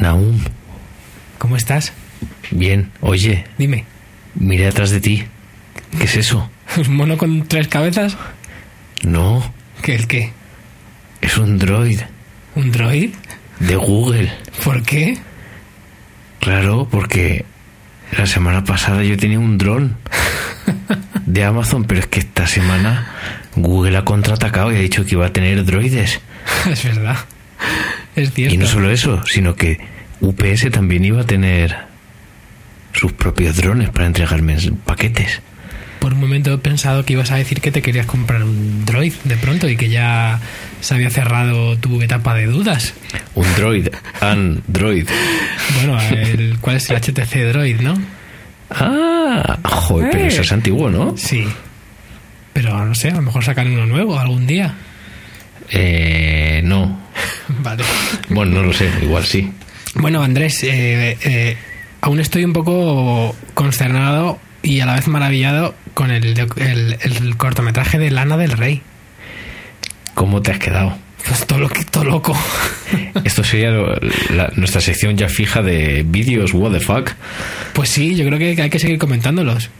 Naum, ¿Cómo estás? bien, oye, Dime. mira detrás de ti. ¿Qué es eso? ¿Un mono con tres cabezas? No, ¿Qué el qué? es un droid ¿Un droid? de Google. ¿Por qué? Claro, porque la semana pasada yo tenía un dron de Amazon, pero es que esta semana Google ha contraatacado y ha dicho que iba a tener droides. es verdad. Es cierto. Y no solo eso, sino que UPS también iba a tener sus propios drones para entregarme paquetes. Por un momento he pensado que ibas a decir que te querías comprar un droid de pronto y que ya se había cerrado tu etapa de dudas. Un droid, Android. Bueno, el, ¿cuál es el HTC Droid, no? Ah, joder, pero eso es antiguo, ¿no? Sí. Pero no sé, a lo mejor sacan uno nuevo algún día. Eh, no. Vale. Bueno, no lo sé, igual sí. Bueno, Andrés, eh, eh, aún estoy un poco consternado y a la vez maravillado con el, el- el cortometraje de Lana del Rey. ¿Cómo te has quedado? Pues todo, lo, todo loco. Esto sería la- nuestra sección ya fija de vídeos, what the fuck. Pues sí, yo creo que hay que seguir comentándolos.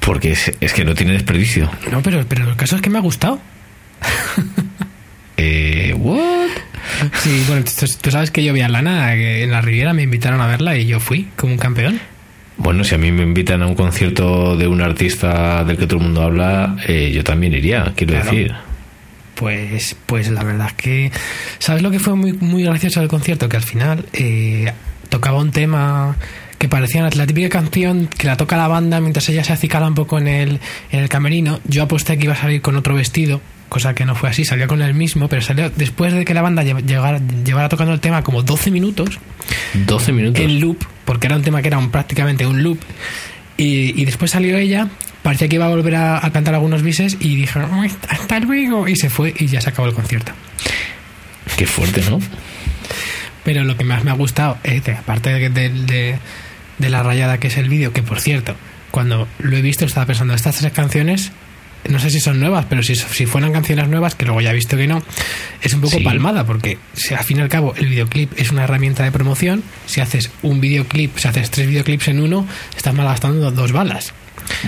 Porque es, es que no tiene desperdicio. No, pero, pero el caso es que me ha gustado. Eh? Sí, bueno, tú, tú sabes que yo vi a Lana que en la Riviera, me invitaron a verla y yo fui como un campeón. Bueno, si a mí me invitan a un concierto de un artista del que todo el mundo habla, eh, yo también iría, quiero Claro. decir. Pues, pues la verdad es que. ¿Sabes lo que fue muy, muy gracioso del concierto? Que al final eh, tocaba un tema que parecía la típica canción que la toca la banda mientras ella se acicala un poco en el, en el camerino. Yo aposté que iba a salir con otro vestido, cosa que no fue así, salió con el mismo, pero salió después de que la banda lle- llegara, llevara tocando el tema como 12 minutos 12 minutos. en loop, porque era un tema que era un- prácticamente un loop. Y, y después salió ella, parecía que iba a volver a, a cantar algunos bises y dijeron, "Ay, hasta luego, y se fue y ya se acabó el concierto. Qué fuerte, ¿no? Pero lo que más me ha gustado, es de- aparte de, de- de- de la rayada que es el vídeo, que por cierto, cuando lo he visto estaba pensando, estas tres canciones, no sé si son nuevas, pero si, si fueran canciones nuevas, que luego ya he visto que no, es un poco Sí. palmada, porque si al fin y al cabo el videoclip es una herramienta de promoción, si haces un videoclip, si haces tres videoclips en uno, estás malgastando dos balas,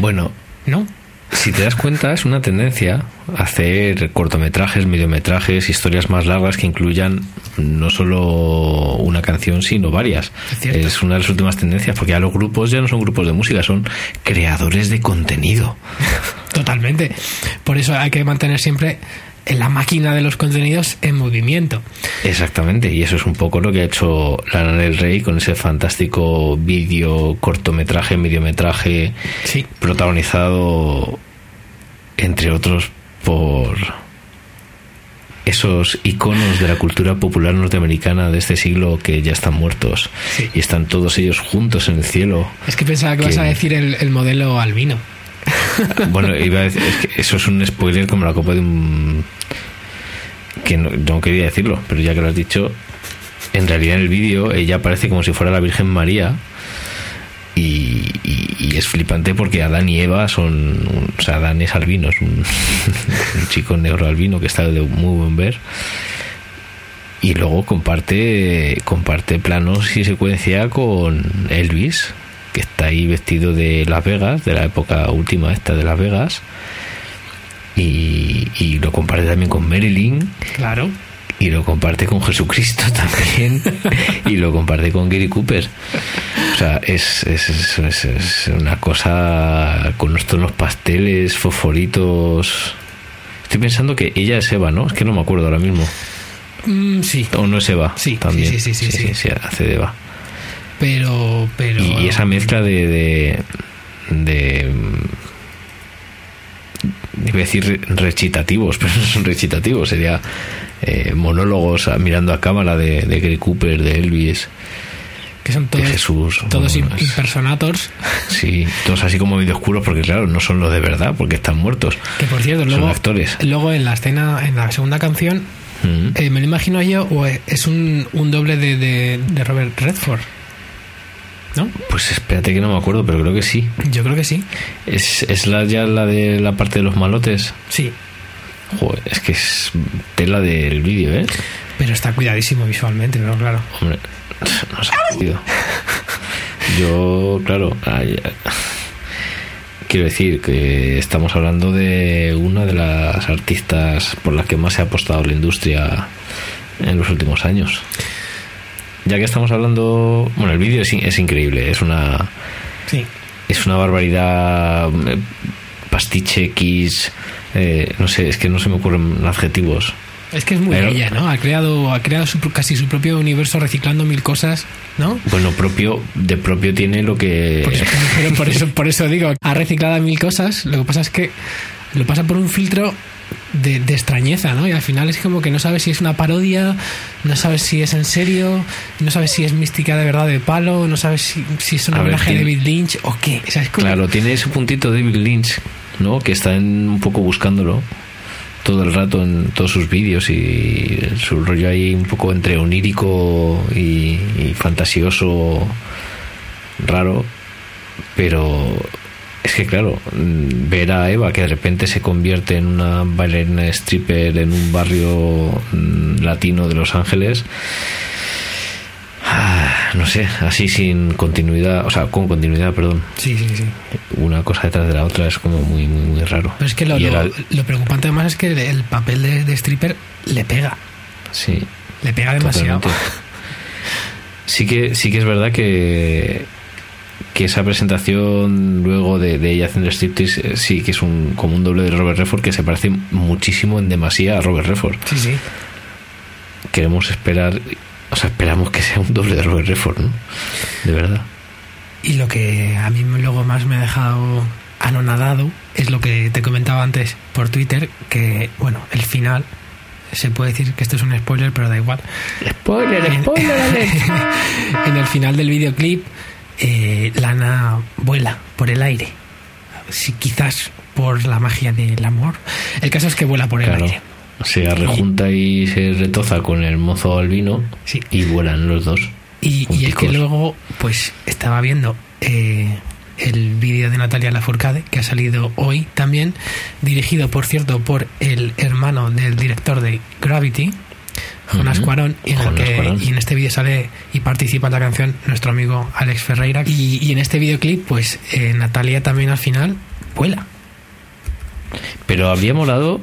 Bueno, ¿no? si te das cuenta, es una tendencia hacer cortometrajes, mediometrajes, historias más largas que incluyan no solo una canción, sino varias. Es. Es una de las últimas tendencias, porque ya los grupos ya no son grupos de música, son creadores de contenido. Totalmente. Por eso hay que mantener siempre la máquina de los contenidos en movimiento. Exactamente, y eso es un poco lo que ha hecho Lana del Rey con ese fantástico vídeo, cortometraje, mediometraje, Sí. protagonizado, entre otros, por esos iconos de la cultura popular norteamericana de este siglo que ya están muertos Sí. y están todos ellos juntos en el cielo. Es que pensaba que Que- vas a decir el, el modelo albino. Bueno, iba a decir, es que eso es un spoiler como la copa de un... que no, quería decirlo, pero ya que lo has dicho, en realidad en el vídeo ella aparece como si fuera la Virgen María y, es flipante porque Adán y Eva son... o sea, Adán es albino, es un, un chico negro albino que está de muy buen ver y luego comparte comparte planos y secuencia con Elvis que está ahí vestido de Las Vegas de la época última esta de Las Vegas y, y lo comparte también con Marilyn Claro. y lo comparte con Jesucristo también y lo comparte con Gary Cooper o sea es, es, es- una cosa con unos tonos pasteles fosforitos estoy pensando que ella es Eva ¿no? es que no me acuerdo ahora mismo Mm, sí. o no es Eva Sí, también sí, sí, sí, sí, sí. hace de Eva Pero, pero. y, esa mezcla de de, de mm, iba a decir recitativos pero no son recitativos sería eh, monólogos a- mirando a cámara de, de Gary Cooper de Elvis Que son de todos. Jesús Todos es- impersonators. sí todos así como medio oscuros porque claro no son los de verdad porque están muertos Que por cierto, son luego. actores Luego en la escena, en la segunda canción, Mm. eh, me lo imagino yo, o es un, un doble de, de, de Robert Redford. ¿No? pues espérate que no me acuerdo pero creo que sí Yo creo que sí. es, es la ya la de la parte de los malotes Sí. Joder, es que es tela del vídeo, ¿eh? Pero está cuidadísimo visualmente, pero claro. Hombre, No sé, tío. Yo, claro, ay, quiero decir que estamos hablando de una de las artistas por las que más se ha apostado la industria en los últimos años. Ya que estamos hablando, bueno, el vídeo es, es increíble, es una Sí. es una barbaridad eh, pastiche X, eh, no sé, es que no se me ocurren adjetivos. Es que es muy Pero- ella, ¿no? Ha creado, ha creado su- casi su propio universo reciclando mil cosas, ¿no? Bueno, propio de propio tiene lo que Por eso, por eso, por eso digo, ha reciclado mil cosas. Lo que pasa es que lo pasa por un filtro de, de extrañeza, ¿no? Y al final es como que no sabes si es una parodia, no sabes si es en serio, no sabes si es mística de verdad de palo, no sabes si, si es un homenaje a David Lynch o qué. O sea, es como- Claro, tiene ese puntito David Lynch, ¿no? Que está en- un poco buscándolo todo el rato en todos sus vídeos y su rollo ahí un poco entre onírico y, y fantasioso, raro, pero es que claro, mm, ver a Eva que de repente se convierte en una bailarina stripper en un barrio mm, latino de Los Ángeles, ah, no sé, así sin continuidad, o sea, con continuidad, perdón Sí, sí, sí. una cosa detrás de la otra es como muy muy muy raro Pero es que lo, Y lo, era- lo preocupante además es que el, el papel de, de stripper le pega, sí le pega demasiado. totalmente. sí que sí que es verdad que que esa presentación luego de, de ella haciendo striptease eh, sí que es un como un doble de Robert Redford que se parece muchísimo en demasía a Robert Redford Sí, sí. queremos esperar o sea esperamos que sea un doble de Robert Redford ¿no? de verdad Y lo que a mí luego más me ha dejado anonadado es lo que te comentaba antes por Twitter, que, bueno, el final, se puede decir que esto es un spoiler, pero da igual. spoiler En- en el final del videoclip, eh, Lana vuela por el aire. Si quizás por la magia del amor. El caso es que vuela por el claro aire. se rejunta y se retoza con el mozo albino Sí. y vuelan los dos Y, y es que luego, pues estaba viendo eh, el vídeo de Natalia Lafourcade, que ha salido hoy también, dirigido, por cierto, por el hermano del director de Gravity, Jonas. Cuarón, y en, el Jonas que- Cuarón. y en este vídeo sale y participa en la canción nuestro amigo Alex Ferreira. Y, y en este videoclip, pues eh, Natalia también al final vuela. Pero habría molado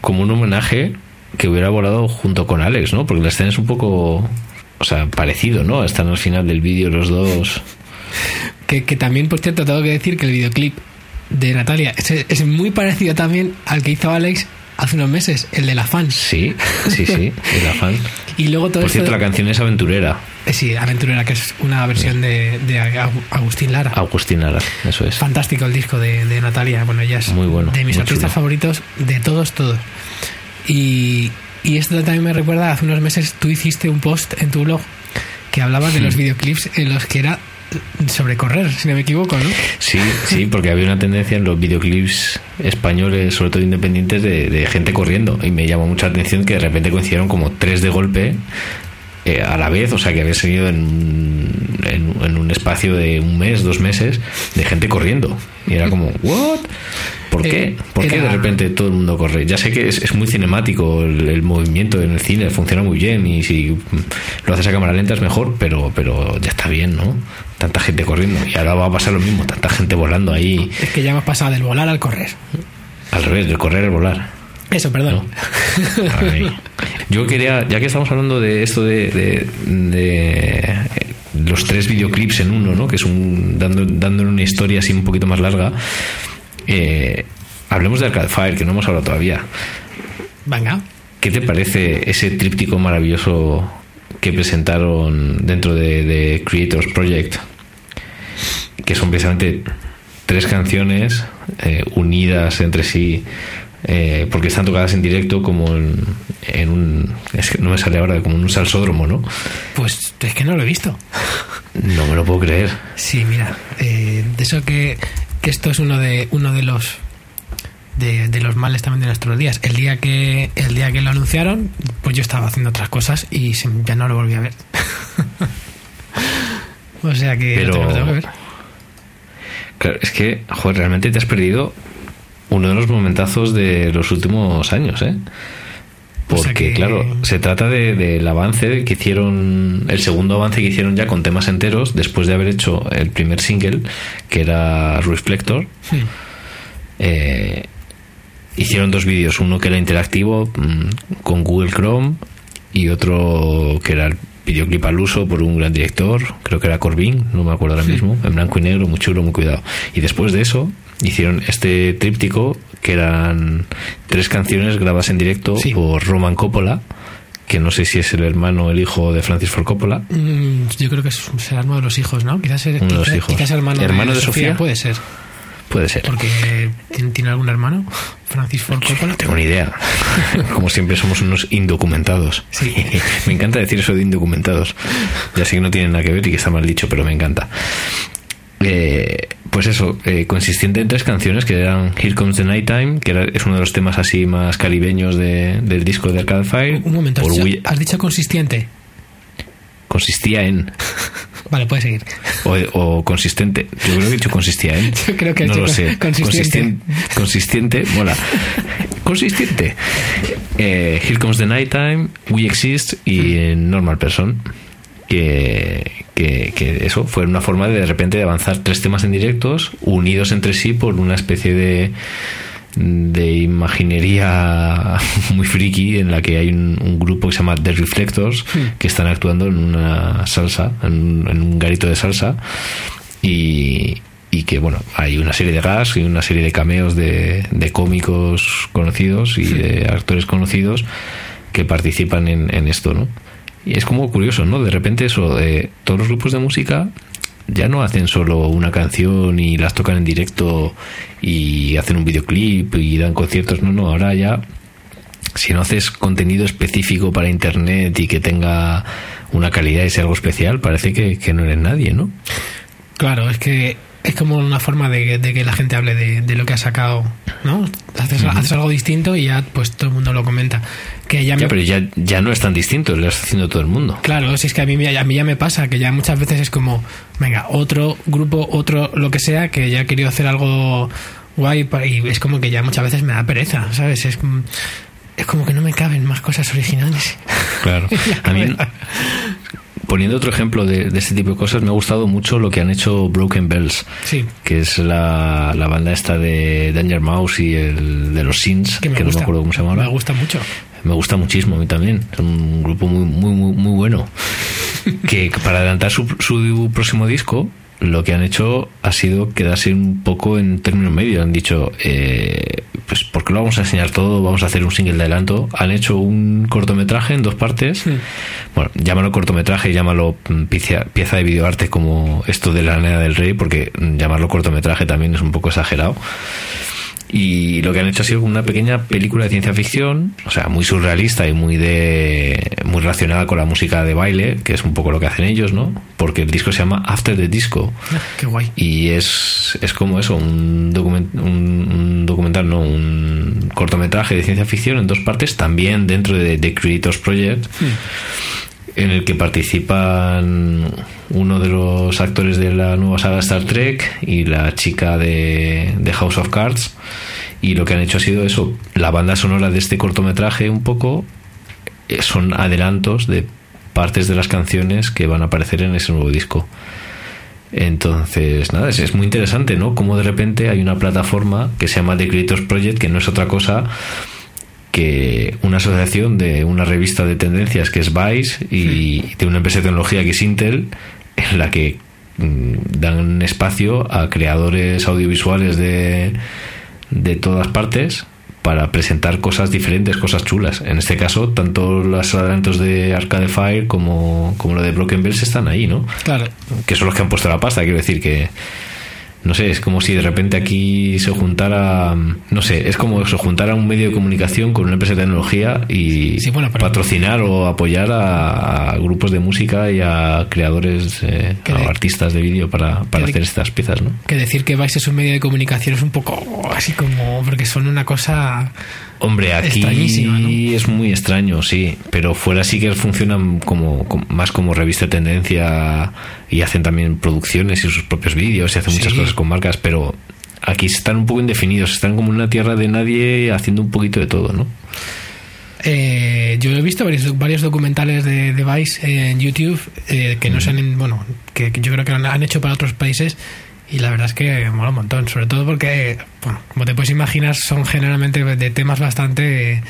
como un homenaje que hubiera volado junto con Alex, ¿no? Porque la escena es un poco, o sea, parecido, ¿no? Están al final del vídeo los dos. Que, que también, por cierto, tengo que decir que el videoclip de Natalia es, es muy parecido también al que hizo Alex hace unos meses, el de la fans. Sí, sí, sí, el afán. Y luego todo Por cierto, de- la canción es aventurera. Eh, Sí, Aventurera, que es una versión de, de Agu- Agustín Lara. Agustín Lara, eso es. Fantástico el disco de, de Natalia. Bueno, ella es Muy bueno, de mis artistas chulo. favoritos de todos, todos. Y, y esto también me recuerda, hace unos meses tú hiciste un post en tu blog que hablaba de los videoclips en los que era sobre correr, si no me equivoco, ¿no? Sí, sí, porque había una tendencia en los videoclips españoles, sobre todo independientes, de, de gente corriendo. Y me llamó mucha atención que de repente coincidieron como tres de golpe eh, a la vez, o sea que había seguido en, en, en un espacio de un mes, dos meses, de gente corriendo. Y era como, ¿what? ¿Por qué? Eh, ¿Por qué de repente todo el mundo corre? Ya sé que es, es muy cinemático el, el movimiento en el cine, funciona muy bien y si lo haces a cámara lenta es mejor, pero, pero ya está bien, ¿no? Tanta gente corriendo. Y ahora va a pasar lo mismo, tanta gente volando ahí, Es que ya hemos pasado del volar al correr. al revés, del correr al volar. Eso, perdón. Yo quería, ya que estamos hablando de esto de, de- de los tres videoclips en uno, ¿no? Que es un dando, dándole una historia así un poquito más larga. Eh, hablemos de Arcade Fire, que no hemos hablado todavía. Venga. ¿Qué te parece ese tríptico maravilloso que presentaron dentro de, de Creators Project? Que son precisamente tres canciones eh, unidas entre sí, eh, porque están tocadas en directo como en, en un... Es que no me sale ahora, como en un salsódromo, ¿no? Pues es que no lo he visto. No me lo puedo creer. Sí, mira, eh, de eso que, que esto es uno de uno de los de, de los males también de nuestros días. El día que el día que lo anunciaron, pues yo estaba haciendo otras cosas y se- ya no lo volví a ver. o sea que Pero- lo tengo- que ver. Claro, es que, joder, realmente te has perdido uno de los momentazos de los últimos años, ¿eh? O sea Porque, que- claro, se trata de- del avance que hicieron, el segundo avance que hicieron ya con temas enteros, después de haber hecho el primer single, que era Reflector. Sí. Eh, hicieron dos vídeos, uno que era interactivo mm, con Google Chrome y otro que era videoclip al uso por un gran director, creo que era Corbin, no me acuerdo ahora mismo, en blanco y negro, muy chulo, muy cuidado. Y después de eso hicieron este tríptico que eran tres canciones grabadas en directo Sí. por Roman Coppola, que no sé si es el hermano o el hijo de Francis Ford Coppola. Mm, Yo creo que es- será uno de los hijos, ¿no? Quizás, Uno de los quizás- hijos. quizás hermano, ¿Hermano de Sofía? Puede ser. Puede ser. Porque ¿tiene, algún hermano? Francis Ford Coppola. No tengo ni idea. Como siempre somos unos indocumentados. Sí. me encanta decir eso de indocumentados. Ya sé que no tiene nada que ver y que está mal dicho, pero me encanta. Eh, pues eso, eh, consistente en tres canciones que eran Here Comes the Nighttime, que era- es uno de los temas así más caribeños de- del disco de Arcade Fire. Un momento, ¿has dicho, has dicho consistente? consistía en. Vale, puedes seguir. O, o consistente. Yo creo que he dicho consistía en. Yo creo que no lo sé. consistente. Consisten- consistente. Mola. Consistente. Eh, Here Comes the Nighttime, We Exist y eh, Normal Person. Que, que, que eso fue una forma de de repente de avanzar tres temas en directos unidos entre sí por una especie de de imaginería muy friki en la que hay un, un grupo que se llama The Reflectors que están actuando en una salsa, en, un- en un garito de salsa y, y que bueno, hay una serie de gas y una serie de cameos de, de cómicos conocidos y de actores conocidos que participan en, en esto, ¿no? Y es como curioso, ¿no? De repente eso, de todos los grupos de música ya no hacen solo una canción y las tocan en directo y hacen un videoclip y dan conciertos, no, no, ahora ya si no haces contenido específico para internet y que tenga una calidad y sea algo especial, parece que, que no eres nadie, ¿no? Claro, es que es como una forma de, de que la gente hable de, de lo que ha sacado, ¿no? Haces, haces algo distinto y ya pues todo el mundo lo comenta. Que ya me, Ya, pero ya, ya no es tan distinto, lo está haciendo todo el mundo. Claro, si es que a mí, a mí ya me pasa, que ya muchas veces es como, venga, otro grupo, otro lo que sea, que ya ha querido hacer algo guay y es como que ya muchas veces me da pereza, ¿sabes? Es, como- es como que no me caben más cosas originales. Claro. A mí, poniendo otro ejemplo de, de este tipo de cosas, me ha gustado mucho lo que han hecho Broken Bells, Sí, que es la, la banda esta de Danger Mouse y el de los Sins, que que, me no me acuerdo cómo se llama. Me gusta mucho. Me gusta muchísimo a mí también. Es un grupo muy, muy, muy, muy bueno. Que para adelantar su, su próximo disco, lo que han hecho ha sido quedarse un poco en términos medios. Han dicho, eh, pues, ¿por qué lo vamos a enseñar todo? Vamos a hacer un single de adelanto. Han hecho un cortometraje en dos partes. Bueno, llámalo cortometraje, llámalo mm, pieza, pieza de videoarte como esto de la Nena del Rey, porque mm, llamarlo cortometraje también es un poco exagerado. Y lo que han hecho ha sido una pequeña película de ciencia ficción, o sea, muy surrealista y muy de muy relacionada con la música de baile, que es un poco lo que hacen ellos, ¿no? Porque el disco se llama After the Disco Ah, Qué guay. y es, es como eso, un, document- un, un documental, no, un cortometraje de ciencia ficción en dos partes, también dentro de The Creators Project, en el que participan uno de los actores de la nueva saga Star Trek y la chica de, de House of Cards. Y lo que han hecho ha sido eso, la banda sonora de este cortometraje un poco eh, son adelantos de partes de las canciones que van a aparecer en ese nuevo disco. Entonces, nada, es, es muy interesante, ¿no? Como de repente hay una plataforma que se llama The Creators Project, que no es otra cosa que una asociación de una revista de tendencias que es Vice y de una empresa de tecnología que es Intel, en la que mm, dan espacio a creadores audiovisuales de, de todas partes para presentar cosas diferentes, cosas chulas. En este caso, tanto los adelantos de Arcade Fire como, como lo de Broken Bells están ahí, ¿no? Claro. que son los que han puesto la pasta, quiero decir que no sé, es como si de repente aquí se juntara, no sé, es como se juntara un medio de comunicación con una empresa de tecnología y Sí, bueno, pero- patrocinar o apoyar a, a grupos de música y a creadores, eh, o de- artistas de vídeo para, para de- hacer estas piezas, ¿no? Que decir que Vice es un medio de comunicación es un poco así como. porque son una cosa. Hombre, aquí es muy extraño, sí, pero fuera sí que funcionan como, como- más como revista de tendencia y hacen también producciones y sus propios vídeos y hacen muchas cosas con marcas, pero aquí están un poco indefinidos, están como en una tierra de nadie haciendo un poquito de todo, ¿no? Eh, yo he visto varios, varios documentales de, de Vice en YouTube eh, que no se han, bueno, que, que yo creo que han, han hecho para otros países y la verdad es que mola un montón, sobre todo porque, bueno, como te puedes imaginar, son generalmente de temas bastante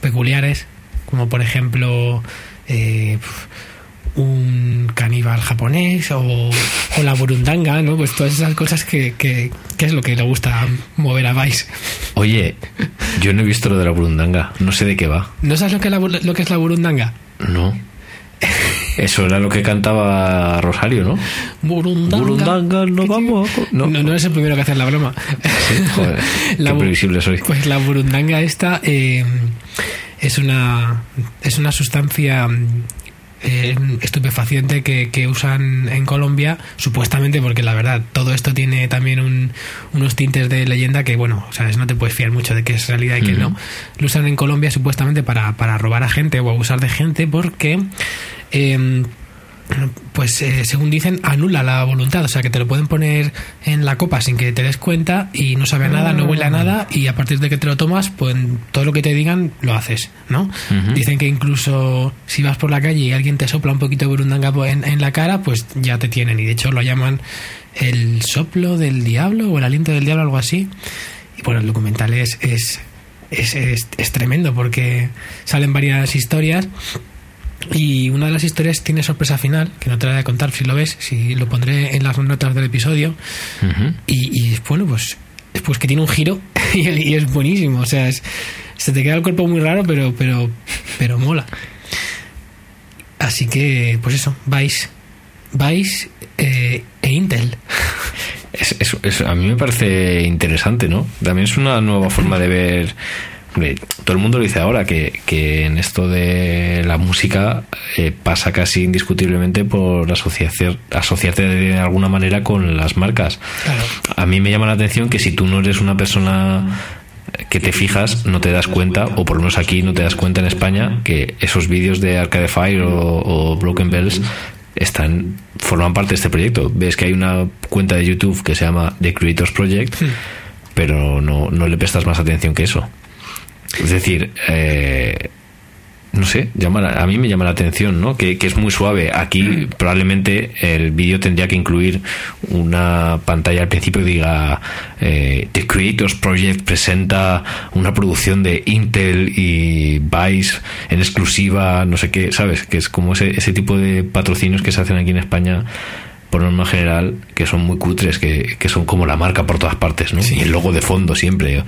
peculiares, como por ejemplo eh, un caníbal japonés o, o la burundanga, ¿no? Pues todas esas cosas que, que, que es lo que le gusta mover a Vice. Oye, yo no he visto lo de la burundanga, no sé de qué va. ¿No sabes lo que, la lo que es la burundanga? No. Eso era lo que cantaba Rosario, ¿no? Burundanga. Burundanga, no vamos. a No, no, eres el primero que hace la broma. Joder, La qué previsible soy. Pues la burundanga esta eh, es una es una sustancia eh, estupefaciente que, que usan en Colombia supuestamente porque la verdad todo esto tiene también un- unos tintes de leyenda que bueno sabes no te puedes fiar mucho de que es realidad y que no lo usan en Colombia supuestamente para, para robar a gente o abusar de gente porque eh, pues eh, según dicen anula la voluntad, o sea que te lo pueden poner en la copa sin que te des cuenta y no sabe a nada, no huele a nada y a partir de que te lo tomas, pues todo lo que te digan lo haces, ¿no? Dicen que incluso si vas por la calle y alguien te sopla un poquito de burundanga en, en la cara, pues ya te tienen y de hecho lo llaman el soplo del diablo o el aliento del diablo, algo así. Y bueno, el documental es, es, es, es- es tremendo porque salen varias historias y una de las historias tiene sorpresa final, que no te la voy a contar si lo ves, si lo pondré en las notas del episodio. Y, y, bueno, pues, pues que tiene un giro y, y es buenísimo. O sea, es- se te queda el cuerpo muy raro, pero, pero, pero mola. Así que, pues eso, Vice, Vice eh, e Intel. Es- es- es- a mí me parece interesante, ¿no? También es una nueva forma de ver. Todo el mundo lo dice ahora, que, que en esto de la música eh, pasa casi indiscutiblemente por asociarse, asociarte de alguna manera con las marcas. Claro. A mí me llama la atención que si tú no eres una persona que te fijas, no te das cuenta, o por lo menos aquí no te das cuenta en España, que esos vídeos de Arcade Fire o, o Broken Bells están forman parte de este proyecto. Ves que hay una cuenta de YouTube que se llama The Creators Project, pero no, no le prestas más atención que eso. Es decir, eh, no sé, llama la- a mí me llama la atención, ¿no? Que, que es muy suave. Aquí probablemente el vídeo tendría que incluir una pantalla al principio que diga eh, The Creators Project presenta una producción de Intel y Vice en exclusiva, no sé qué, ¿sabes? Que es como ese, ese tipo de patrocinios que se hacen aquí en España por norma general, que son muy cutres, que, que son como la marca por todas partes, ¿no? Y el logo de fondo siempre.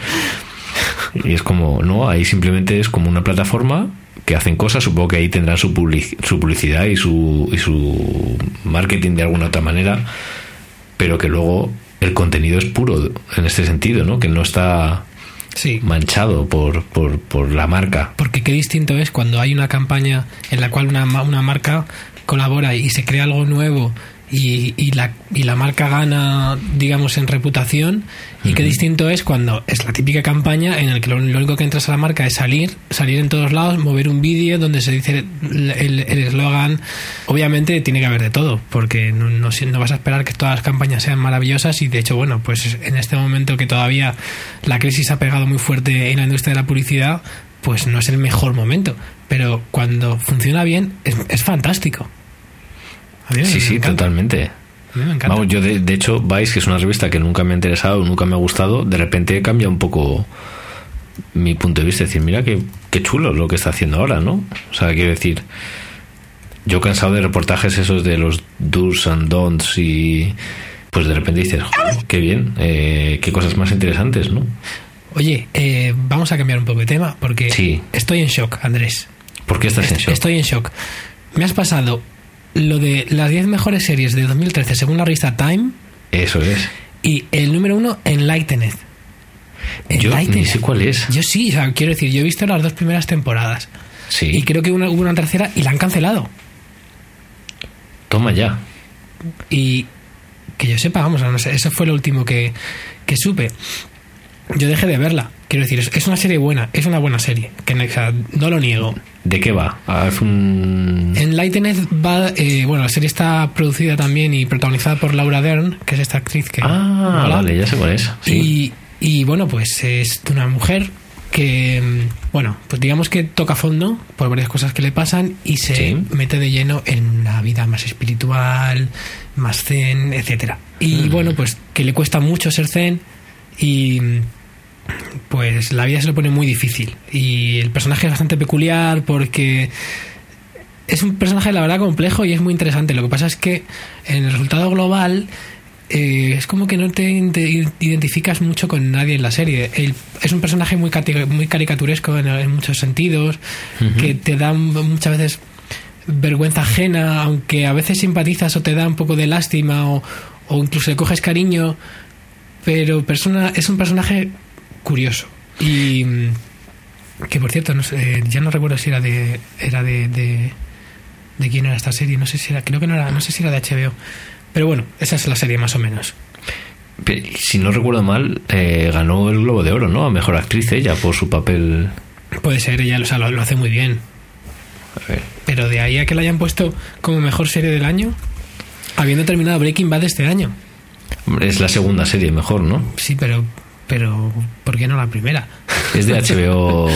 Y es como, no, ahí simplemente es como una plataforma que hacen cosas, supongo que ahí tendrán su, public- su publicidad y su, y su marketing de alguna otra manera, pero que luego el contenido es puro en este sentido, ¿no? Que no está Sí. manchado por, por, por la marca. Porque qué distinto es cuando hay una campaña en la cual una, una marca colabora y se crea algo nuevo y, y la, y la marca gana, digamos, en reputación. Y qué distinto es cuando es la típica campaña en la que lo, lo único que entras a la marca es salir, salir en todos lados, mover un vídeo donde se dice el eslogan. Obviamente tiene que haber de todo, porque no, no, no vas a esperar que todas las campañas sean maravillosas. Y de hecho, bueno, pues en este momento que todavía la crisis ha pegado muy fuerte en la industria de la publicidad, pues no es el mejor momento. Pero cuando funciona bien, es, es fantástico. A mí me- Sí, sí, encanta. totalmente. A mí me encanta. Vamos, yo de, de hecho, Vice, que es una revista que nunca me ha interesado, nunca me ha gustado, de repente cambia un poco mi punto de vista. Es decir, mira qué, qué chulo lo que está haciendo ahora, ¿no? O sea, quiero decir, yo cansado de reportajes esos de los do's and don'ts y pues de repente dices, "Joder, qué bien, eh, qué cosas más interesantes, ¿no? Oye, eh, vamos a cambiar un poco de tema porque Sí. estoy en shock, Andrés. ¿Por qué estás en shock? Estoy en shock. Me has pasado lo de las 10 mejores series de 2013 según la revista Time Eso es. y el número uno, Enlightened. Yo ni Enlightened. sé cuál es. Yo sí, o sea, quiero decir, yo he visto las dos primeras temporadas Sí, y creo que una- hubo una tercera y la han cancelado. toma ya. Y que yo sepa, vamos, no sé, eso fue lo último que, que supe. Yo dejé de verla. Quiero decir, es, es una serie buena, es una buena serie, que no, o sea, no lo niego. ¿De qué va? Haz un... Enlightened va, eh, bueno, la serie está producida también y protagonizada por Laura Dern, que es esta actriz que... Ah, vale, ya sé cuál es. Sí. Y, y bueno, pues es de una mujer que, mm, bueno, pues digamos que toca fondo por varias cosas que le pasan y se Sí. mete de lleno en una vida más espiritual, más zen, etcétera. Y bueno, pues que le cuesta mucho ser zen y mm, pues la vida se lo pone muy difícil. Y el personaje es bastante peculiar porque es un personaje, la verdad, complejo y es muy interesante. Lo que pasa es que en el resultado global eh, es como que no te identificas mucho con nadie en la serie. Él es un personaje muy, muy caricaturesco en, en muchos sentidos, que te da muchas veces vergüenza ajena, aunque a veces simpatizas o te da un poco de lástima o, o incluso le coges cariño, pero persona, es un personaje curioso. Y mm, que por cierto, no sé, ya no recuerdo si era de era de, de, de quién era esta serie, no sé si era, creo que no era, no sé si era de HBO. Pero bueno, esa es la serie más o menos. Si no recuerdo mal, eh, ganó el Globo de Oro, ¿no? A Mejor Actriz ella por su papel... Puede ser, ella o sea, lo, lo hace muy bien. a ver, Pero de ahí a que la hayan puesto como mejor serie del año, habiendo terminado Breaking Bad este año. Es la segunda serie mejor, ¿no? Sí, pero, pero ¿por qué no la primera? Es de HBO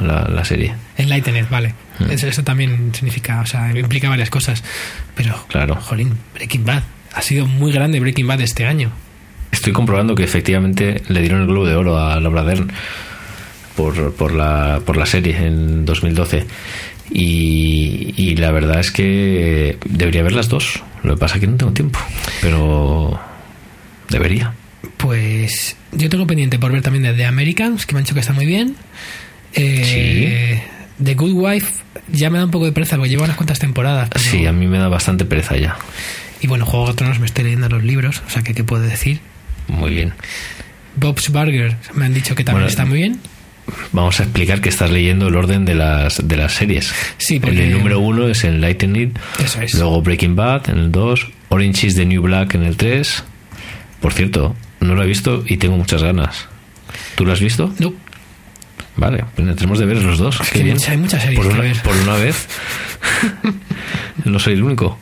la, la serie. Enlightened, vale. Eso, eso también significa, o sea, implica varias cosas. Pero, Claro. jolín, Breaking Bad. Ha sido muy grande Breaking Bad este año. Estoy comprobando que efectivamente le dieron el Globo de Oro a Laura Dern por, por, la, por la serie en 2012. Y, y la verdad es que debería ver las dos. Lo que pasa es que no tengo tiempo. Pero debería. Pues yo tengo pendiente por ver también de The Americans, que me han dicho que está muy bien. Eh, The Good Wife ya me da un poco de pereza porque lleva unas cuantas temporadas. pero- Sí, a mí me da bastante pereza ya. Y bueno, Juego de Tronos me estoy leyendo los libros, o sea que qué puedo decir. Muy bien. Bob's Burger me han dicho que también Bueno, está muy bien. Vamos a explicar que estás leyendo el orden de las, de las series. Sí, porque- el número uno es Enlightened, Eso es. luego Breaking Bad en el 2, Orange is the New Black en el 3. Por cierto, no lo he visto y tengo muchas ganas. ¿Tú lo has visto? No, Vale, pues tenemos de ver los dos. Es que hay bien. hay muchas series por una, ver. por una vez. no soy el único.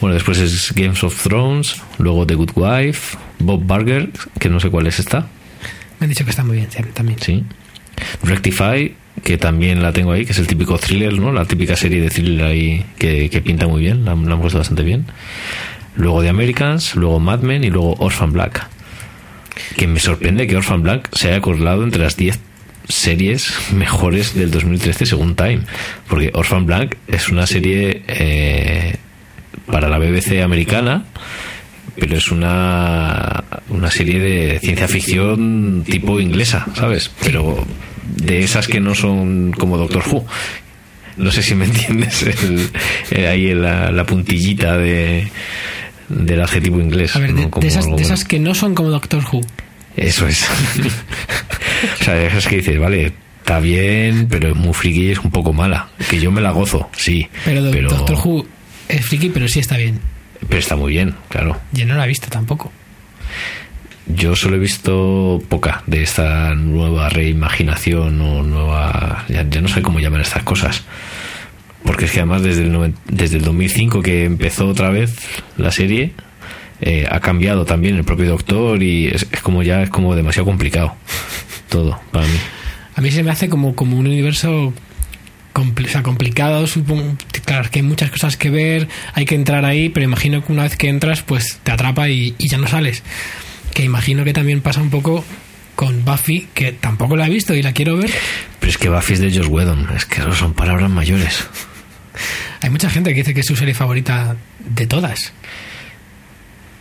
Bueno, después es Games of Thrones, luego The Good Wife, Bob Burger, que no sé cuál es esta. me han dicho que está muy bien también. Sí. Rectify, que también la tengo ahí, que es el típico thriller, ¿no? La típica serie de thriller ahí que, que pinta muy bien, la, la han puesto bastante bien. Luego The Americans, luego Mad Men y luego Orphan Black. Que me sorprende que Orphan Black se haya colado entre las 10 series mejores del 2013 según Time. Porque Orphan Black es una serie eh, para la BBC americana pero es una, una serie de ciencia ficción tipo inglesa, ¿sabes? Pero de esas que no son como Doctor Who. No sé si me entiendes el- eh, ahí la, la puntillita de, del adjetivo inglés. A ver, de, ¿no? Como de esas, algo de bueno. esas que no son como Doctor Who. Eso es. o sea, de esas que dices, vale, está bien, pero es muy friki y es un poco mala. Que yo me la gozo, sí. Pero, Do- pero, Doctor Who es friki, pero sí está bien. pero está muy bien, claro. Yo no la he visto tampoco. Yo solo he visto poca de esta nueva reimaginación o nueva... Ya, ya no sé cómo llamar estas cosas. Porque es que además desde el, desde el 2005 que empezó otra vez la serie, eh, ha cambiado también el propio doctor y es, es como ya es como demasiado complicado todo para mí. A mí se me hace como, como un universo o sea, complicado. Supongo, claro, que hay muchas cosas que ver, hay que entrar ahí, pero imagino que una vez que entras, pues te atrapa y, y ya no sales. Que imagino que también pasa un poco con Buffy, que tampoco la he visto y la quiero ver. Pero es que Buffy es de Joss Whedon, es que eso son palabras mayores. Hay mucha gente que dice que es su serie favorita de todas.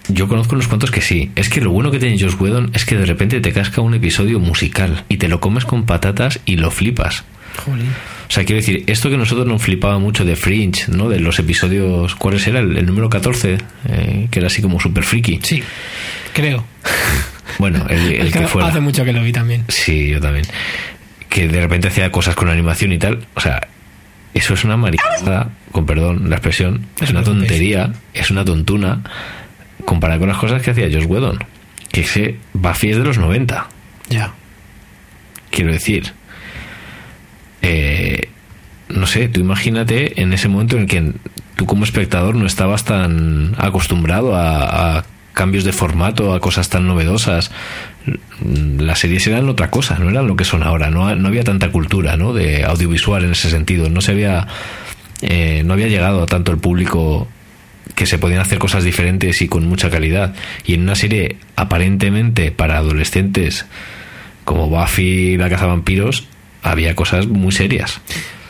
Yo conozco unos cuantos que sí. Es que lo bueno que tiene Joss Whedon es que de repente te casca un episodio musical y te lo comes con patatas y lo flipas. Jolín. O sea, quiero decir, esto que nosotros nos flipaba mucho de Fringe, ¿no? De los episodios, ¿cuáles era? El, el número 14, eh, que era así como super friki. Sí, creo. Bueno, el, que fuera. hace mucho que lo vi también. Sí, yo también. Que de repente hacía cosas con animación y tal. O sea, eso es una maricada, con perdón la expresión. Es una tontería, es una tontuna, comparado con las cosas que hacía Josh Whedon. Que ese Buffy es de los 90. Ya. Quiero decir, eh, no sé, tú imagínate en ese momento en el que tú como espectador no estabas tan acostumbrado a, a cambios de formato, a cosas tan novedosas. Las series eran otra cosa, no eran lo que son ahora, no, no había tanta cultura ¿no? de audiovisual en ese sentido, no se había, eh, no había llegado a tanto el público que se podían hacer cosas diferentes y con mucha calidad. Y en una serie aparentemente para adolescentes como Buffy la Casa de Vampiros, había cosas muy serias.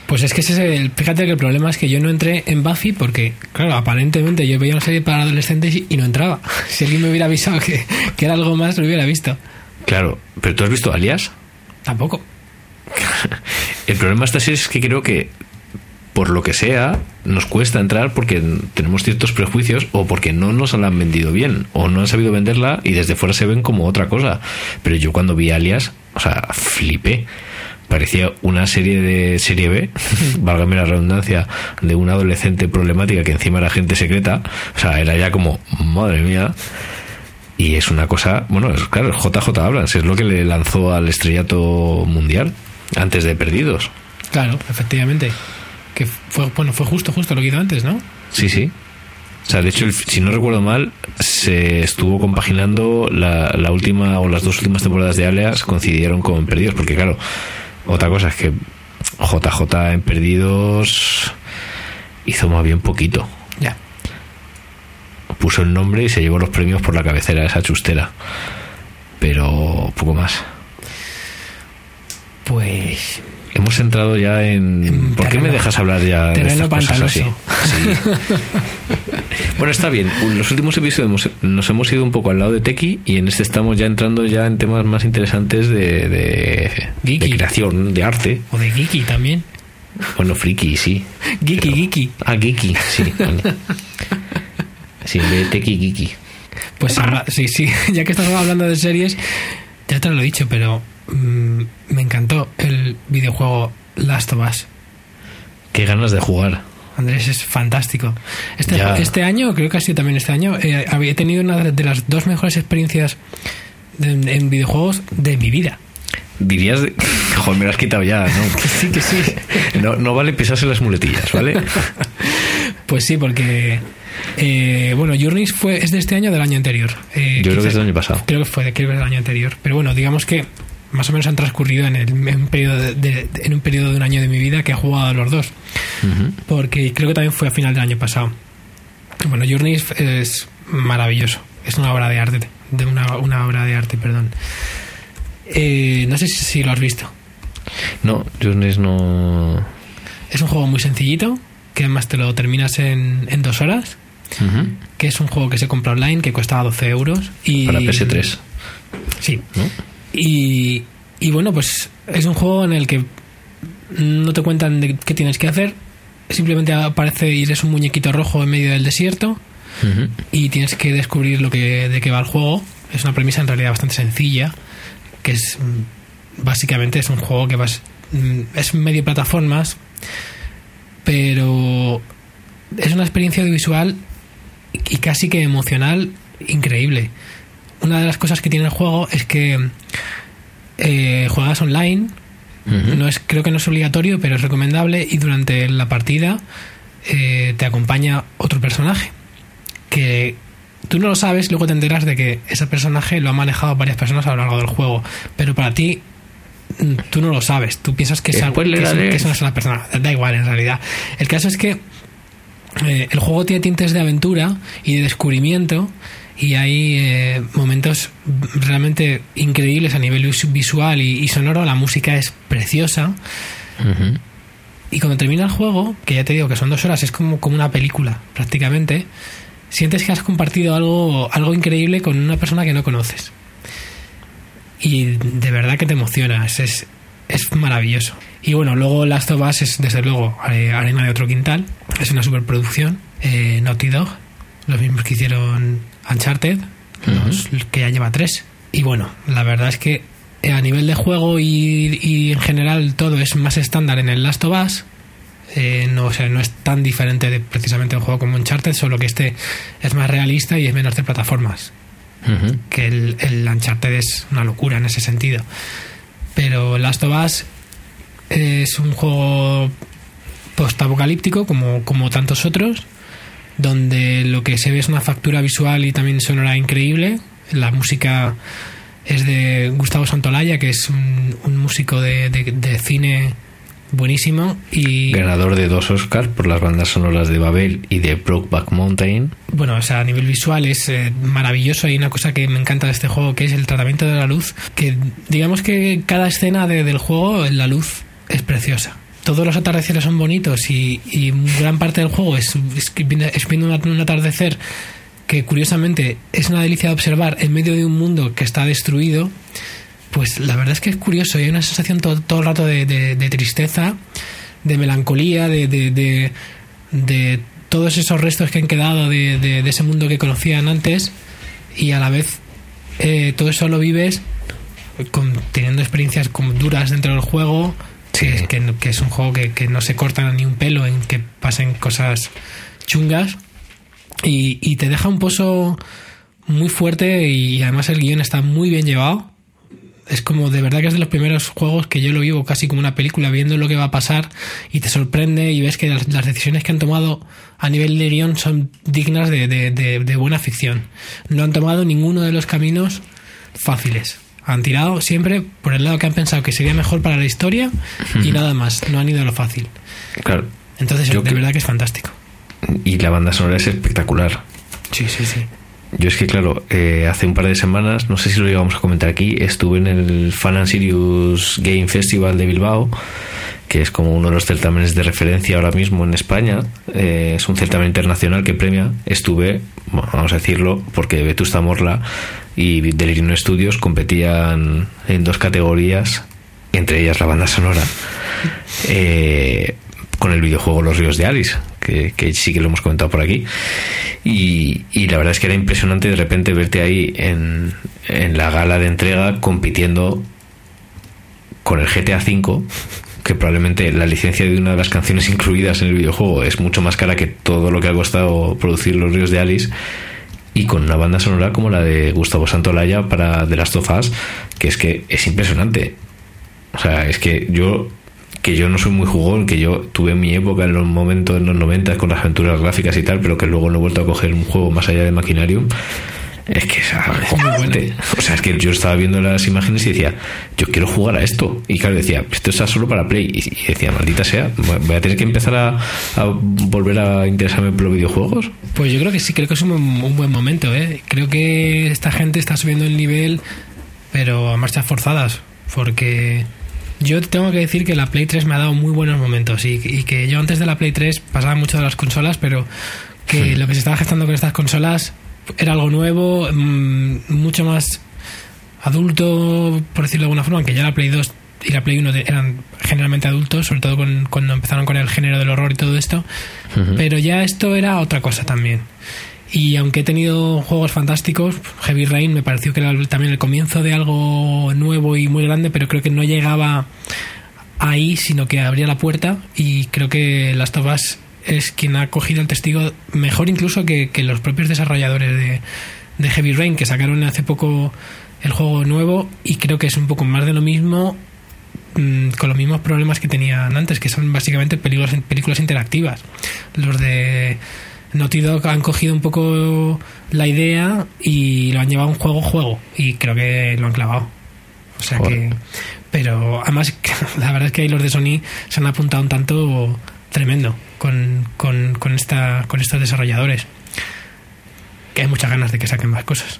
Pues es que ese es el, fíjate que el problema es que yo no entré en Buffy porque, claro, aparentemente yo veía una serie para adolescentes y, no entraba. Si alguien me hubiera avisado que, que, era algo más, lo hubiera visto. Claro, pero ¿tú has visto Alias? Tampoco. el problema de esta serie es que creo que, por lo que sea, nos cuesta entrar porque tenemos ciertos prejuicios o porque no nos la han vendido bien o no han sabido venderla y desde fuera se ven como otra cosa. Pero yo cuando vi Alias, o sea, flipé parecía una serie de serie B, válgame la redundancia, de una adolescente problemática que encima era gente secreta, o sea, era ya como, madre mía. Y es una cosa, bueno, es, claro, JJ Abrams, es lo que le lanzó al estrellato mundial antes de Perdidos. Claro, efectivamente. Que fue, bueno, fue justo, justo lo que hizo antes, ¿no? Sí, sí. O sea, de hecho, si no recuerdo mal, se estuvo compaginando la, la última o las dos últimas temporadas de Alias coincidieron con Perdidos, porque claro, otra cosa es que JJ en Perdidos hizo más bien poquito. Ya. Puso el nombre y se llevó los premios por la cabecera de esa chustera. Pero poco más. Pues hemos entrado ya en. En ¿Por qué me dejas hablar ya de estas cosas así? Sí. bueno, está bien. En los últimos episodios nos hemos ido un poco al lado de Teki y en este estamos ya entrando ya en temas más interesantes de, de, Geeky. de creación, de arte. O de Geeky también. Bueno, friki, sí. Geeky, Pero- Geeky. Ah, geeky, sí. Sí, de Teki, geeky. Pues habla- sí, sí, ya que estamos hablando de series, ya te lo he dicho, pero mm, me encantó el videojuego Last of Us. Qué ganas de jugar. Andrés es fantástico. Este, Ya. este año, creo que ha sido también este año, eh, había tenido una de las dos mejores experiencias de- en videojuegos de mi vida. Dirías, de... joder, me lo has quitado ya, ¿no? Que sí, que sí. No, no vale pisarse las muletillas, ¿vale? Pues sí, porque. eh, bueno, Journeys fue, es de este año o del año anterior. Eh, Yo creo que es del año pasado. Creo que fue, creo que es del año anterior. Pero bueno, digamos que más o menos han transcurrido en, el, en, un periodo de, de- en un periodo de un año de mi vida que he jugado a los dos. Porque creo que también fue a final del año pasado. Bueno, Journeys es maravilloso. Es una obra de arte. De una, una obra de arte, perdón. Eh, no sé si, si lo has visto. No, Journeys no. Es un juego muy sencillito, que además te lo terminas en, en dos horas. Que es un juego que se compra online, que cuesta 12 euros. Y, Para PS3, Sí. ¿no? Y, y bueno, pues es un juego en el que no te cuentan de qué tienes que hacer. Simplemente aparece y eres un muñequito rojo en medio del desierto y tienes que descubrir lo que de qué va el juego. Es una premisa en realidad bastante sencilla, que es básicamente es un juego que vas mm, es medio plataformas, pero es una experiencia audiovisual y casi que emocional increíble. Una de las cosas que tiene el juego es que eh, juegas online, no es, creo que no es obligatorio, pero es recomendable y durante la partida eh, te acompaña otro personaje que tú no lo sabes, luego te enteras de que ese personaje lo han manejado varias personas a lo largo del juego, pero para ti mm, tú no lo sabes, tú piensas que es, algo- que es, que es una sola persona, da igual en realidad. El caso es que eh, el juego tiene tintes de aventura y de descubrimiento y hay eh, momentos realmente increíbles a nivel vis- visual y, y sonoro, la música es preciosa y cuando termina el juego, que ya te digo que son dos horas, es como, como una película prácticamente, sientes que has compartido algo, algo increíble con una persona que no conoces. Y de verdad que te emociona, es, es, es maravilloso. Y bueno, luego Last of Us es desde luego eh, Arena de otro quintal, es una superproducción, eh, Naughty Dog, los mismos que hicieron Uncharted, los, que ya lleva tres. Y bueno, la verdad es que eh, a nivel de juego y, y en general todo es más estándar en el Last of Us. Eh, no, o sea, no es tan diferente de precisamente un juego como Uncharted, solo que este es más realista y es menos de plataformas. Que el, el Uncharted es una locura en ese sentido. Pero Last of Us es un juego post-apocalíptico como, como tantos otros, donde lo que se ve es una factura visual y también sonora increíble. La música es de Gustavo Santolaya, que es un, un músico de, de- de cine buenísimo y Ganador de dos Oscars por las bandas sonoras de Babel y de Brokeback Mountain. bueno, o sea, a nivel visual es eh, maravilloso. Hay una cosa que me encanta de este juego que es el tratamiento de la luz, que digamos que cada escena de- del juego, la luz es preciosa. Todos los atardeceres son bonitos y, y gran parte del juego es, es, viendo un, atardecer que curiosamente es una delicia de observar en medio de un mundo que está destruido. Pues la verdad es que es curioso y hay una sensación todo, todo el rato de, de- tristeza, de melancolía, de, de, todos esos restos que han quedado de ese mundo que conocían antes y a la vez eh, todo eso lo vives con, teniendo experiencias como duras dentro del juego, Sí. que, es- que, es un juego que, no se corta ni un pelo en que pasen cosas chungas y, te deja un pozo muy fuerte y además el guion está muy bien llevado. Es como de verdad que es de los primeros juegos que yo lo vivo casi como una película, viendo lo que va a pasar y te sorprende y ves que las, decisiones que han tomado a nivel de guion son dignas de- de buena ficción. No han tomado ninguno de los caminos fáciles. Han tirado siempre por el lado que han pensado que sería mejor para la historia y nada más. No han ido a lo fácil. Claro. Entonces, Yo de que- verdad que es fantástico. Y la banda sonora es espectacular. Sí, sí, sí. Yo es que, claro, eh, hace un par de semanas, no sé si lo íbamos a comentar aquí, estuve en el Fan and Serious Game Festival de Bilbao, que es como uno de los certámenes de referencia ahora mismo en España. Eh, es un certamen internacional que premia. Estuve, bueno, vamos a decirlo, porque Vetusta Morla y Delirium Studios competían en dos categorías, entre ellas la banda sonora, eh, con el videojuego Los Ríos de Alice, que, que sí que lo hemos comentado por aquí. Y, y la verdad es que era impresionante de repente verte ahí en, en la gala de entrega compitiendo con el GTA V, que probablemente la licencia de una de las canciones incluidas en el videojuego es mucho más cara que todo lo que ha costado producir Los Ríos de Alice. Y con una banda sonora como la de Gustavo Santolaya para The Last of Us, que es que es impresionante. O sea, es que yo que yo no soy muy jugón, que yo tuve mi época en los momentos en los 90 con las aventuras gráficas y tal, pero que luego no he vuelto a coger un juego más allá de Machinarium. Es que es acojonante. O sea, es que yo estaba viendo las imágenes y decía, yo quiero jugar a esto. Y claro, decía, esto está solo para Play. Y decía, maldita sea, voy a tener que empezar a, a volver a interesarme por los videojuegos. Pues yo creo que sí, creo que es un, un buen momento, ¿eh? Creo que esta gente está subiendo el nivel, pero a marchas forzadas, porque yo tengo que decir que la Play 3 me ha dado muy buenos momentos y, y que yo antes de la Play 3 pasaba mucho de las consolas, pero que lo que se estaba gestando con estas consolas era algo nuevo, mm, mucho más adulto, por decirlo de alguna forma, aunque ya la Play 2 y la Play 1 de- eran generalmente adultos, sobre todo con- cuando empezaron con el género del horror y todo esto, pero ya esto era otra cosa también. Y aunque he tenido juegos fantásticos, Heavy Rain me pareció que era también el comienzo de algo nuevo y muy grande, pero creo que no llegaba ahí, sino que abría la puerta y creo que Last of Us es quien ha cogido el testigo mejor incluso que, que los propios desarrolladores de, de Heavy Rain, que sacaron hace poco el juego nuevo y creo que es un poco más de lo mismo mm, con los mismos problemas que tenían antes, que son básicamente películas, películas interactivas. Los de Naughty Dog han cogido un poco la idea y lo han llevado a un juego-juego y creo que lo han clavado. O sea Joder. que... Pero además, la verdad es que ahí los de Sony se han apuntado un tanto tremendo con, con, con, esta, con estos desarrolladores. Que hay muchas ganas de que saquen más cosas.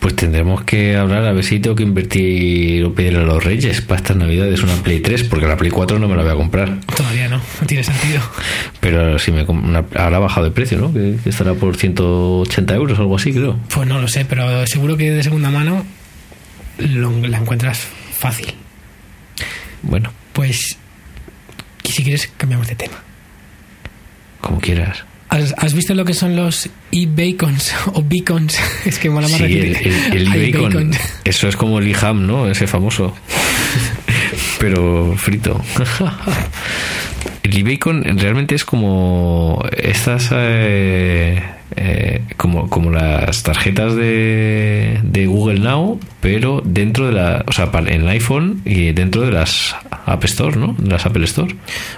Pues tendremos que hablar a ver si tengo que invertir o pedirle a los Reyes para estas navidades una Play 3, porque la Play 4 no me la voy a comprar. Todavía no, no tiene sentido. Pero si me una- ahora ha bajado de precio, ¿no? Que, que estará por 180 euros o algo así, creo. Pues no lo sé, pero seguro que de segunda mano lo- la encuentras fácil. Bueno, Pues, si quieres, cambiamos de tema. Como quieras. ¿Has, has visto lo que son los e-bacons o beacons? Es que mola más Sí, el, el, el Hay bacon. bacon. Eso es como el e-ham, ¿no? Ese famoso. Pero frito. El e-bacon realmente es como estas. eh, eh, como, como las tarjetas de, de Google Now, pero dentro de la. O sea, en el iPhone y dentro de las App Store, ¿no? De las Apple Store.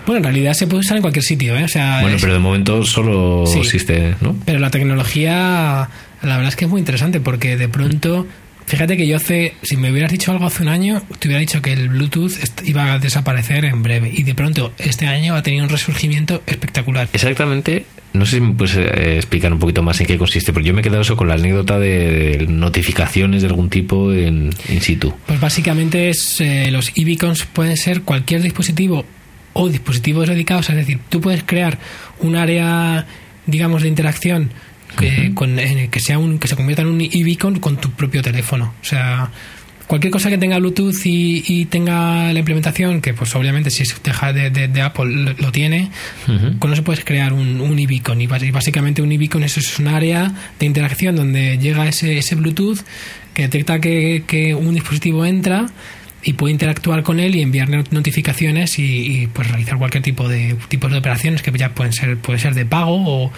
Bueno, en realidad se puede usar en cualquier sitio, ¿eh? O sea, Bueno, es- pero de momento solo Sí. existe, ¿no? Pero la tecnología, la verdad es que es muy interesante porque de pronto Fíjate que yo hace, si me hubieras dicho algo hace un año, te hubiera dicho que el Bluetooth iba a desaparecer en breve. Y de pronto, este año ha tenido un resurgimiento espectacular. Exactamente. No sé si me puedes eh, explicar un poquito más en qué consiste, porque yo me he quedado eso con la anécdota de notificaciones de algún tipo en in situ. Pues básicamente es eh, los e-beacons pueden ser cualquier dispositivo o dispositivos dedicados, es decir, tú puedes crear un área, digamos, de interacción que, con, que sea un que se convierta en un e-beacon con tu propio teléfono. O sea, cualquier cosa que tenga Bluetooth y, tenga la implementación, que pues obviamente si es de, de, Apple lo, tiene, con eso puedes crear un, un e-beacon. Y básicamente un e-beacon eso es un área de interacción donde llega ese, ese Bluetooth que detecta que, que un dispositivo entra y puede interactuar con él y enviarle notificaciones y, pues realizar cualquier tipo de tipos de operaciones que ya pueden ser puede ser de pago o,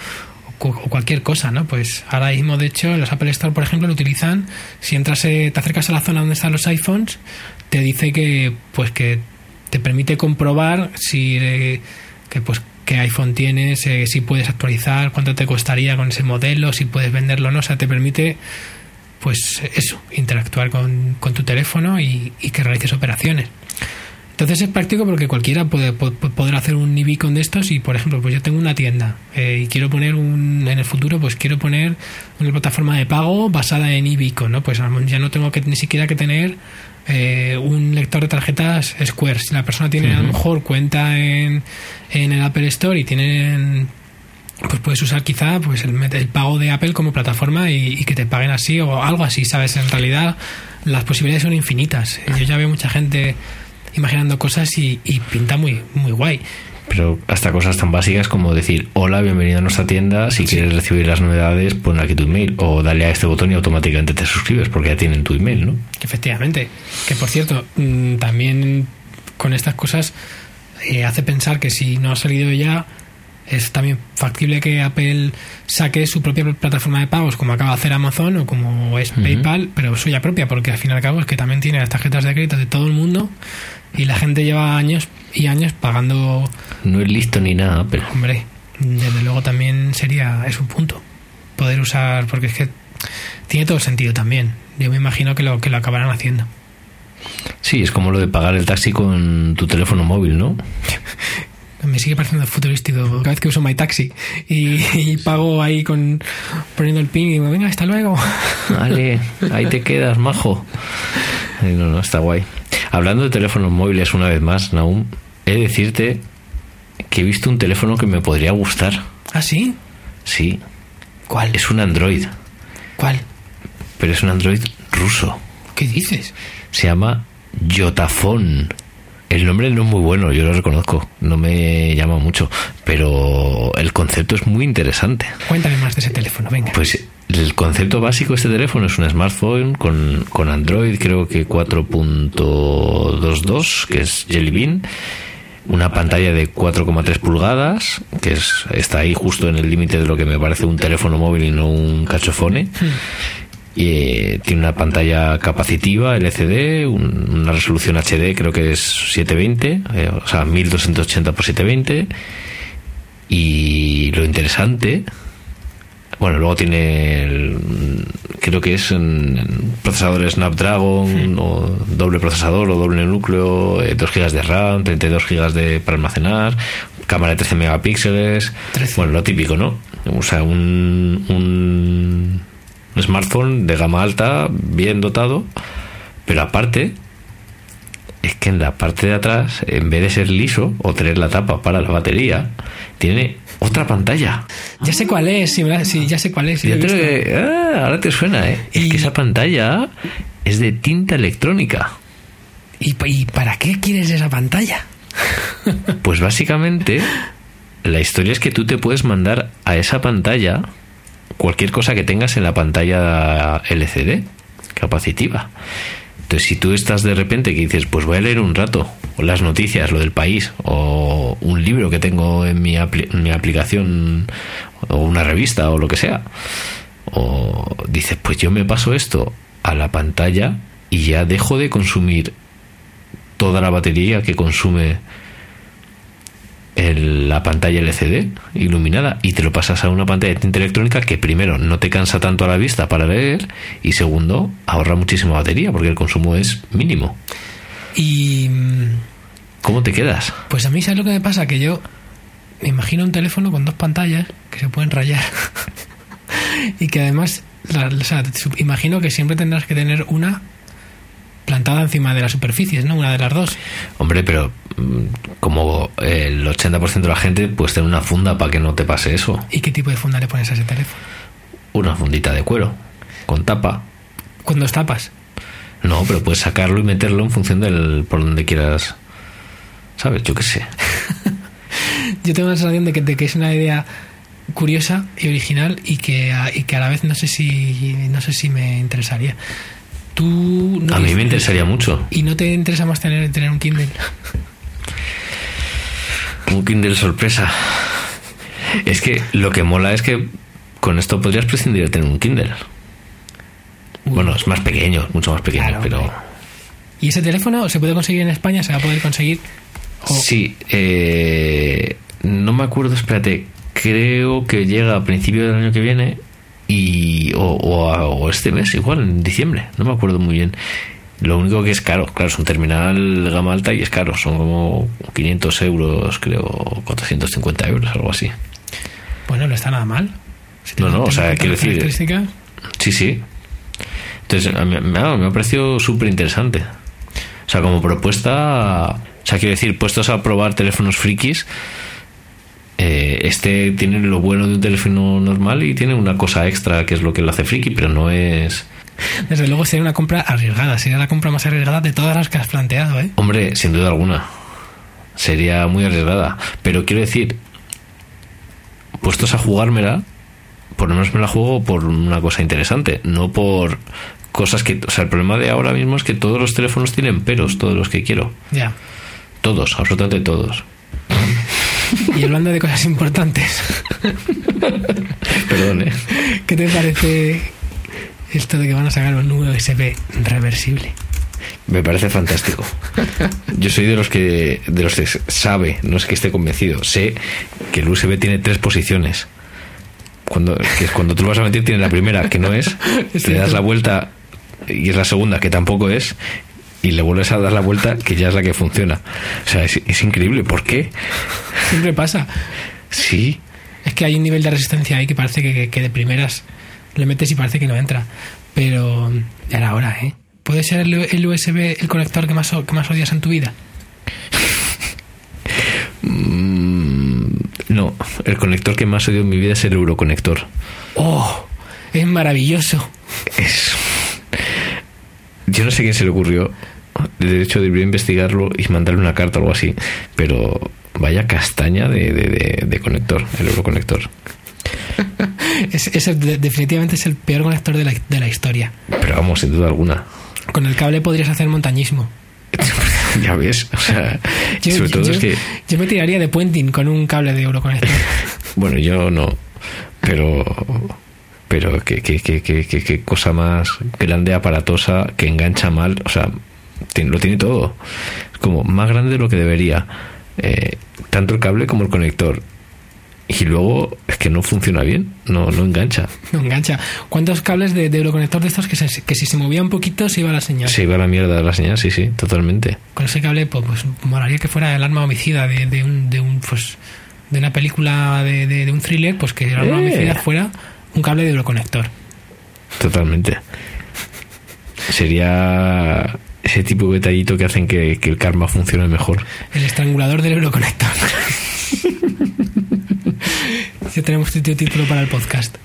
o cualquier cosa, ¿no? Pues ahora mismo, de hecho, los Apple Store, por ejemplo, lo utilizan. Si entras, eh, te acercas a la zona donde están los iPhones, te dice que, pues, que te permite comprobar si, eh, que, pues, qué iPhone tienes, eh, si puedes actualizar, cuánto te costaría con ese modelo, si puedes venderlo o no. O sea, te permite, pues, eso, interactuar con, con tu teléfono y, y que realices operaciones. Entonces es práctico porque cualquiera puede, poder hacer un e-beacon de estos y, por ejemplo, pues yo tengo una tienda eh, y quiero poner un, en el futuro, pues quiero poner una plataforma de pago basada en e-beacon, ¿no? Pues ya no tengo que ni siquiera que tener eh, un lector de tarjetas Square. Si la persona tiene a lo mejor cuenta en, en el Apple Store y tienen pues puedes usar quizá pues el, el, pago de Apple como plataforma y, y, que te paguen así o algo así, ¿sabes? En realidad las posibilidades son infinitas. Yo ya veo mucha gente imaginando cosas y, pinta muy, muy guay. Pero hasta cosas tan básicas como decir, hola, bienvenido a nuestra tienda, si quieres recibir las novedades, pon aquí tu email o dale a este botón y automáticamente te suscribes porque ya tienen tu email, ¿no? Efectivamente. Que por cierto, mm, también con estas cosas eh, hace pensar que si no ha salido ya, es también factible que Apple saque su propia plataforma de pagos como acaba de hacer Amazon o como es PayPal, pero suya propia, porque al fin y al cabo es que también tiene las tarjetas de crédito de todo el mundo y la gente lleva años y años pagando. No es listo ni nada, pero. Hombre, desde luego también sería. Es un punto. Poder usar. Porque es que tiene todo sentido también. Yo me imagino que lo, que lo acabarán haciendo. Sí, es como lo de pagar el taxi con tu teléfono móvil, ¿no? me sigue pareciendo futurístico cada vez que uso My Taxi y, pago ahí con poniendo el pin y digo, venga, hasta luego. Vale, ahí te quedas, majo. No, no, está guay. Hablando de teléfonos móviles una vez más, Naum, he de decirte que he visto un teléfono que me podría gustar. ¿Ah, sí? Sí. ¿Cuál? Es un Android. ¿Cuál? Pero es un Android ruso. ¿Qué dices? Se llama Yotafone. El nombre no es muy bueno, yo lo reconozco, no me llama mucho, pero el concepto es muy interesante. Cuéntame más de ese teléfono, venga. Pues el concepto básico de este teléfono es un smartphone con, con Android, creo que 4.22, que es Jelly Bean, una pantalla de 4,3 pulgadas, que es, está ahí justo en el límite de lo que me parece un teléfono móvil y no un cachofone. Hmm. Y eh, tiene una pantalla capacitiva LCD, una resolución HD, creo que es 720, eh, o sea, 1280 x 720. Y lo interesante bueno, luego tiene, el, creo que es un procesador Snapdragon, o doble procesador o doble núcleo, 2 eh, GB de RAM, 32 GB de, para almacenar, cámara de 13 megapíxeles. Bueno, lo típico, ¿no? O sea, un, un smartphone de gama alta, bien dotado, pero aparte, es que en la parte de atrás, en vez de ser liso o tener la tapa para la batería, tiene otra pantalla. Ya sé cuál es, sí, ya sé cuál es. Ah, ahora te suena, ¿eh? Es que esa pantalla es de tinta electrónica. ¿Y, para qué quieres esa pantalla? Pues básicamente, la historia es que tú te puedes mandar a esa pantalla cualquier cosa que tengas en la pantalla LCD capacitiva. Entonces, si tú estás de repente que dices, pues voy a leer un rato, las noticias, lo del país, o un libro que tengo en mi, mi aplicación, o una revista, o lo que sea, o dices, pues yo me paso esto a la pantalla y ya dejo de consumir toda la batería que consume el- la pantalla LCD iluminada y te lo pasas a una pantalla de tinta electrónica que primero no te cansa tanto a la vista para leer y segundo ahorra muchísima batería porque el consumo es mínimo. Y ¿Cómo te quedas? pues a mí, ¿sabes lo que me pasa? Que yo me imagino un teléfono con dos pantallas que se pueden rayar. y que además, la- o sea, su- imagino que siempre tendrás que tener una plantada encima de las superficies, ¿no? Una de las dos. Hombre, pero mm, como el 80% de la gente, pues tener una funda para que no te pase eso. ¿Y qué tipo de funda le pones a ese teléfono? Una fundita de cuero, con tapa. Cuando os tapas. No, pero puedes sacarlo y meterlo en función del por donde quieras. ¿Sabes? Yo qué sé. Yo tengo la sensación de que, de que es una idea curiosa y original y que a, y que a la vez no sé si no sé si me interesaría. Tú no- A mí me interesaría mucho. y no te interesa más tener tener un Kindle. Un Kindle sorpresa. Es que lo que mola es que con esto podrías prescindir de tener un Kindle. Bueno, es más pequeño, mucho más pequeño, Claro, pero... ¿Y ese teléfono se puede conseguir en España? ¿Se va a poder conseguir? O- Sí, eh, no me acuerdo, espérate, creo que llega a principios del año que viene y o, o o este mes, igual, en diciembre, no me acuerdo muy bien. Lo único que es caro, claro, es un terminal gama alta y es caro, son como 500 euros, creo, 450 euros, algo así. Bueno, no está nada mal. Si No, no, o sea, quiero decir- Sí, sí. Entonces, me ha, me ha parecido súper interesante. O sea, como propuesta, o sea, quiero decir, puestos a probar teléfonos frikis, eh, este tiene lo bueno de un teléfono normal y tiene una cosa extra que es lo que lo hace friki, pero no es... Desde luego sería una compra arriesgada. Sería la compra más arriesgada de todas las que has planteado, ¿eh? Hombre, sin duda alguna. Sería muy arriesgada. Pero quiero decir, puestos a jugármela, por lo menos me la juego por una cosa interesante, no por cosas que... O sea, el problema de ahora mismo es que todos los teléfonos tienen peros, todos los que quiero. Ya. Todos, absolutamente todos. Y hablando de cosas importantes, Perdón, ¿eh? ¿qué te parece esto de que van a sacar un USB reversible? Me parece fantástico. Yo soy de los que de los que sabe, no es que esté convencido, sé que el USB tiene tres posiciones. Cuando que es cuando tú lo vas a meter tiene la primera que no es, Es le das la vuelta y es la segunda que tampoco es y le vuelves a dar la vuelta que ya es la que funciona. O sea, es, es increíble, ¿por qué? Siempre pasa. Sí, Es que hay un nivel de resistencia ahí que parece que, que de primeras le metes y parece que no entra. Pero ya era hora, ¿eh? ¿Puede ser el, el USB el conector que más, que más odias en tu vida? Mm, no, el conector que más odio en mi vida es el Euroconector. ¡Oh! Es maravilloso. Es. Yo no sé quién se le ocurrió. De hecho, debería investigarlo y mandarle una carta o algo así. Pero vaya castaña de, de- de- de conector, el Euroconector. Es, es el- de- definitivamente es el peor conector de la, de la historia. Pero vamos, sin duda alguna. Con el cable podrías hacer montañismo. ya ves, o sea, Yo, sobre todo yo- es que. yo me tiraría de puenting con un cable de Euroconector. Bueno, yo no. Pero. Pero qué, qué, qué, qué, cosa más grande, aparatosa, que engancha mal. O sea, lo tiene todo. Es como más grande de lo que debería. Eh, tanto el cable como el conector. Y luego es que no funciona bien, no, no engancha. No engancha. ¿Cuántos cables de, de Euroconector de estos que, se- que si se movía un poquito se iba la señal? Se iba a la mierda la señal, sí, sí, totalmente. Con ese cable, pues, pues molaría que fuera el arma homicida de, de un, de un pues de una película de, de- de un thriller, pues que el arma Eh. homicida fuera un cable de Euroconector. Totalmente. Sería ese tipo de detallito que hacen que, que el karma funcione mejor. El estrangulador del Euroconector. ya tenemos tu título para el podcast.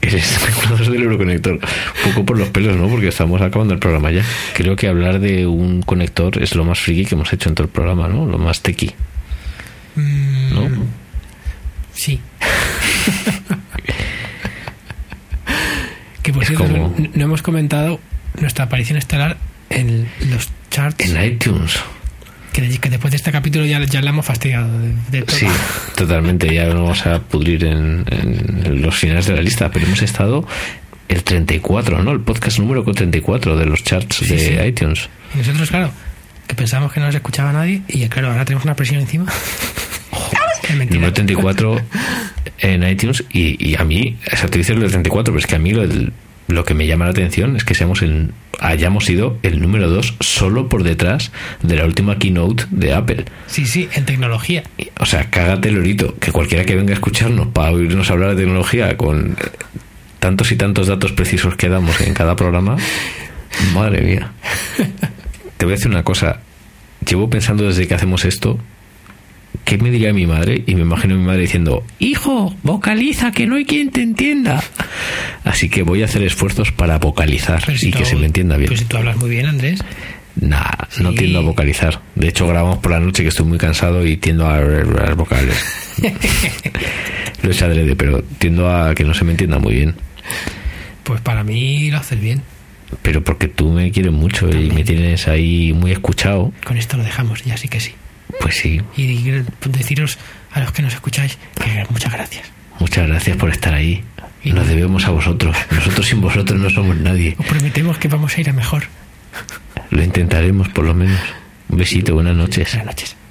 El especulador del Euroconector. Un poco por los pelos, ¿no? Porque estamos acabando el programa ya. Creo que hablar de un conector es lo más friki que hemos hecho en todo el programa, ¿no? Lo más tequi, Mm, ¿no? Sí. que por Es cierto, como- no hemos comentado nuestra aparición estelar en los charts. En iTunes. Que, que después de este capítulo ya, ya la hemos fastidiado de, de todo. Sí, totalmente. Ya no vamos a pudrir en, en los finales de la lista, pero hemos estado el 34, ¿no? El podcast número 34 de los charts Sí, de sí. iTunes. Y nosotros, claro, que pensábamos que no nos escuchaba nadie y claro, ahora tenemos una presión encima. Número 34 en iTunes y, y a mí, o sea, tú dices lo del 34, pero es que a mí lo, del- lo que me llama la atención es que seamos el, hayamos sido el número 2 solo por detrás de la última keynote de Apple. Sí, sí, en tecnología. O sea, cágate lorito, que cualquiera que venga a escucharnos para oírnos hablar de tecnología con eh, tantos y tantos datos precisos que damos en cada programa, madre mía. Te voy a decir una cosa, llevo pensando desde que hacemos esto, ¿qué me diría mi madre? Y me imagino a mi madre diciendo, hijo, vocaliza, que no hay quien te entienda. Así que voy a hacer esfuerzos para vocalizar si y tú- que se me entienda bien. Si tú hablas muy bien, Andrés. Nah, no tiendo a vocalizar. De hecho, grabamos por la noche que estoy muy cansado y tiendo a las vocales. Lo he hecho adrede, pero tiendo a que no se me entienda muy bien. Pues para mí lo haces bien. Pero porque tú me quieres mucho y me tienes ahí muy escuchado, Con esto lo dejamos, ya sí que sí. Pues sí. Y deciros a los que nos escucháis que muchas gracias. Muchas gracias por estar ahí. Nos debemos a vosotros. Nosotros sin vosotros no somos nadie. Os prometemos que vamos a ir a mejor. Lo intentaremos por lo menos. Un besito, buenas noches. Buenas noches.